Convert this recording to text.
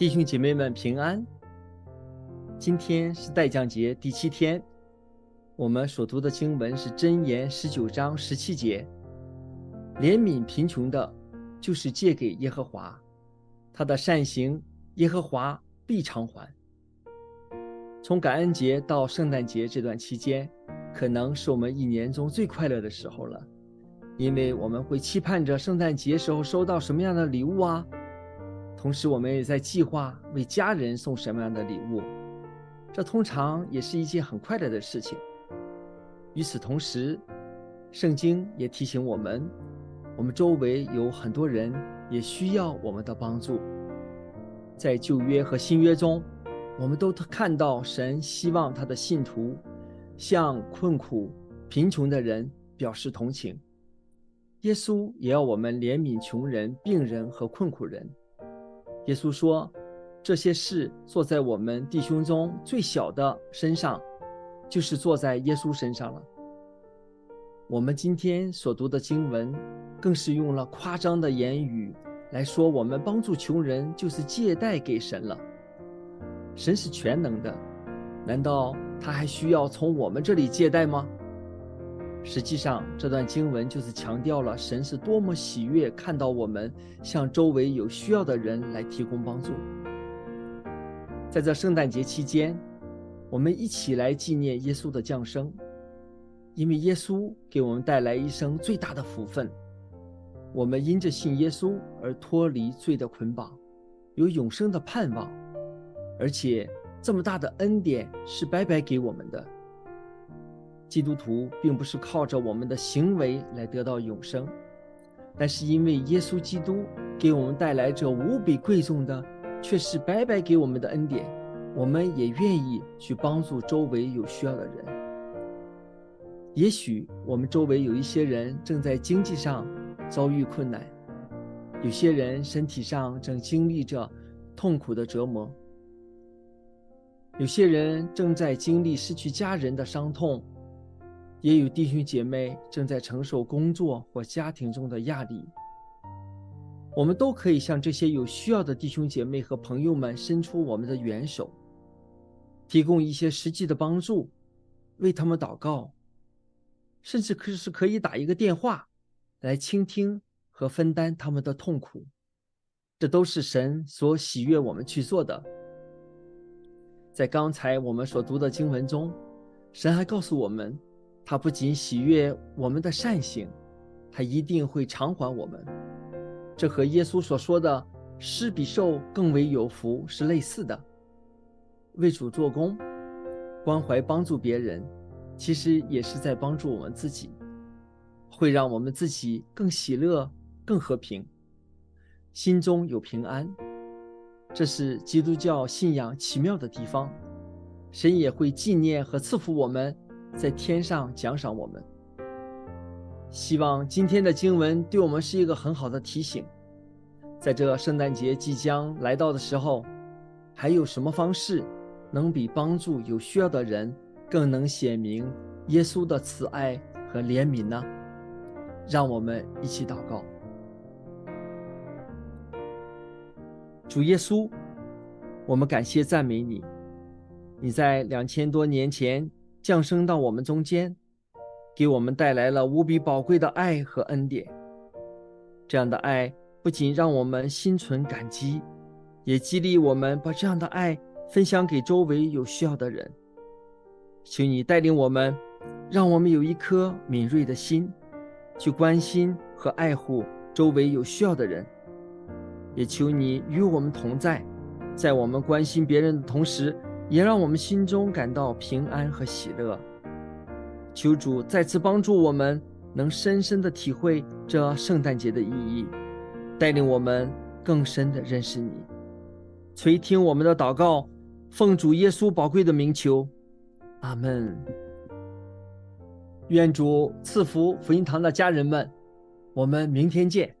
弟兄姐妹们平安。今天是代降节第七天，我们所读的经文是箴言十九章十七节：“怜悯贫穷的，就是借给耶和华，他的善行，耶和华必偿还。”从感恩节到圣诞节这段期间，可能是我们一年中最快乐的时候了，因为我们会期盼着圣诞节时候收到什么样的礼物啊。同时，我们也在计划为家人送什么样的礼物，这通常也是一件很快乐的事情。与此同时，圣经也提醒我们，我们周围有很多人也需要我们的帮助。在旧约和新约中，我们都看到神希望他的信徒向困苦、贫穷的人表示同情。耶稣也要我们怜悯穷人、病人和困苦人。耶稣说：“这些事做在我们弟兄中最小的身上，就是做在耶稣身上了。”我们今天所读的经文，更是用了夸张的言语来说，我们帮助穷人就是借贷给神了。神是全能的，难道他还需要从我们这里借贷吗？实际上，这段经文就是强调了神是多么喜悦看到我们向周围有需要的人来提供帮助。在这圣诞节期间，我们一起来纪念耶稣的降生，因为耶稣给我们带来一生最大的福分。我们因着信耶稣而脱离罪的捆绑，有永生的盼望，而且这么大的恩典是白白给我们的。基督徒并不是靠着我们的行为来得到永生，但是因为耶稣基督给我们带来这无比贵重的，却是白白给我们的恩典，我们也愿意去帮助周围有需要的人。也许我们周围有一些人正在经济上遭遇困难，有些人身体上正经历着痛苦的折磨，有些人正在经历失去家人的伤痛。也有弟兄姐妹正在承受工作或家庭中的压力，我们都可以向这些有需要的弟兄姐妹和朋友们伸出我们的援手，提供一些实际的帮助，为他们祷告，甚至可是可以打一个电话，来倾听和分担他们的痛苦，这都是神所喜悦我们去做的。在刚才我们所读的经文中，神还告诉我们。他不仅喜悦我们的善行，他一定会偿还我们。这和耶稣所说的“施比受更为有福”是类似的。为主做工，关怀帮助别人，其实也是在帮助我们自己，会让我们自己更喜乐、更和平，心中有平安。这是基督教信仰奇妙的地方。神也会纪念和赐福我们。在天上奖赏我们。希望今天的经文对我们是一个很好的提醒。在这圣诞节即将来到的时候，还有什么方式能比帮助有需要的人更能显明耶稣的慈爱和怜悯呢？让我们一起祷告。主耶稣，我们感谢赞美你。你在两千多年前。降生到我们中间，给我们带来了无比宝贵的爱和恩典。这样的爱不仅让我们心存感激，也激励我们把这样的爱分享给周围有需要的人。求你带领我们，让我们有一颗敏锐的心，去关心和爱护周围有需要的人。也求你与我们同在，在我们关心别人的同时。也让我们心中感到平安和喜乐。求主再次帮助我们，能深深的体会这圣诞节的意义，带领我们更深的认识你。垂听我们的祷告，奉主耶稣宝贵的名求，阿门。愿主赐福福音堂的家人们，我们明天见。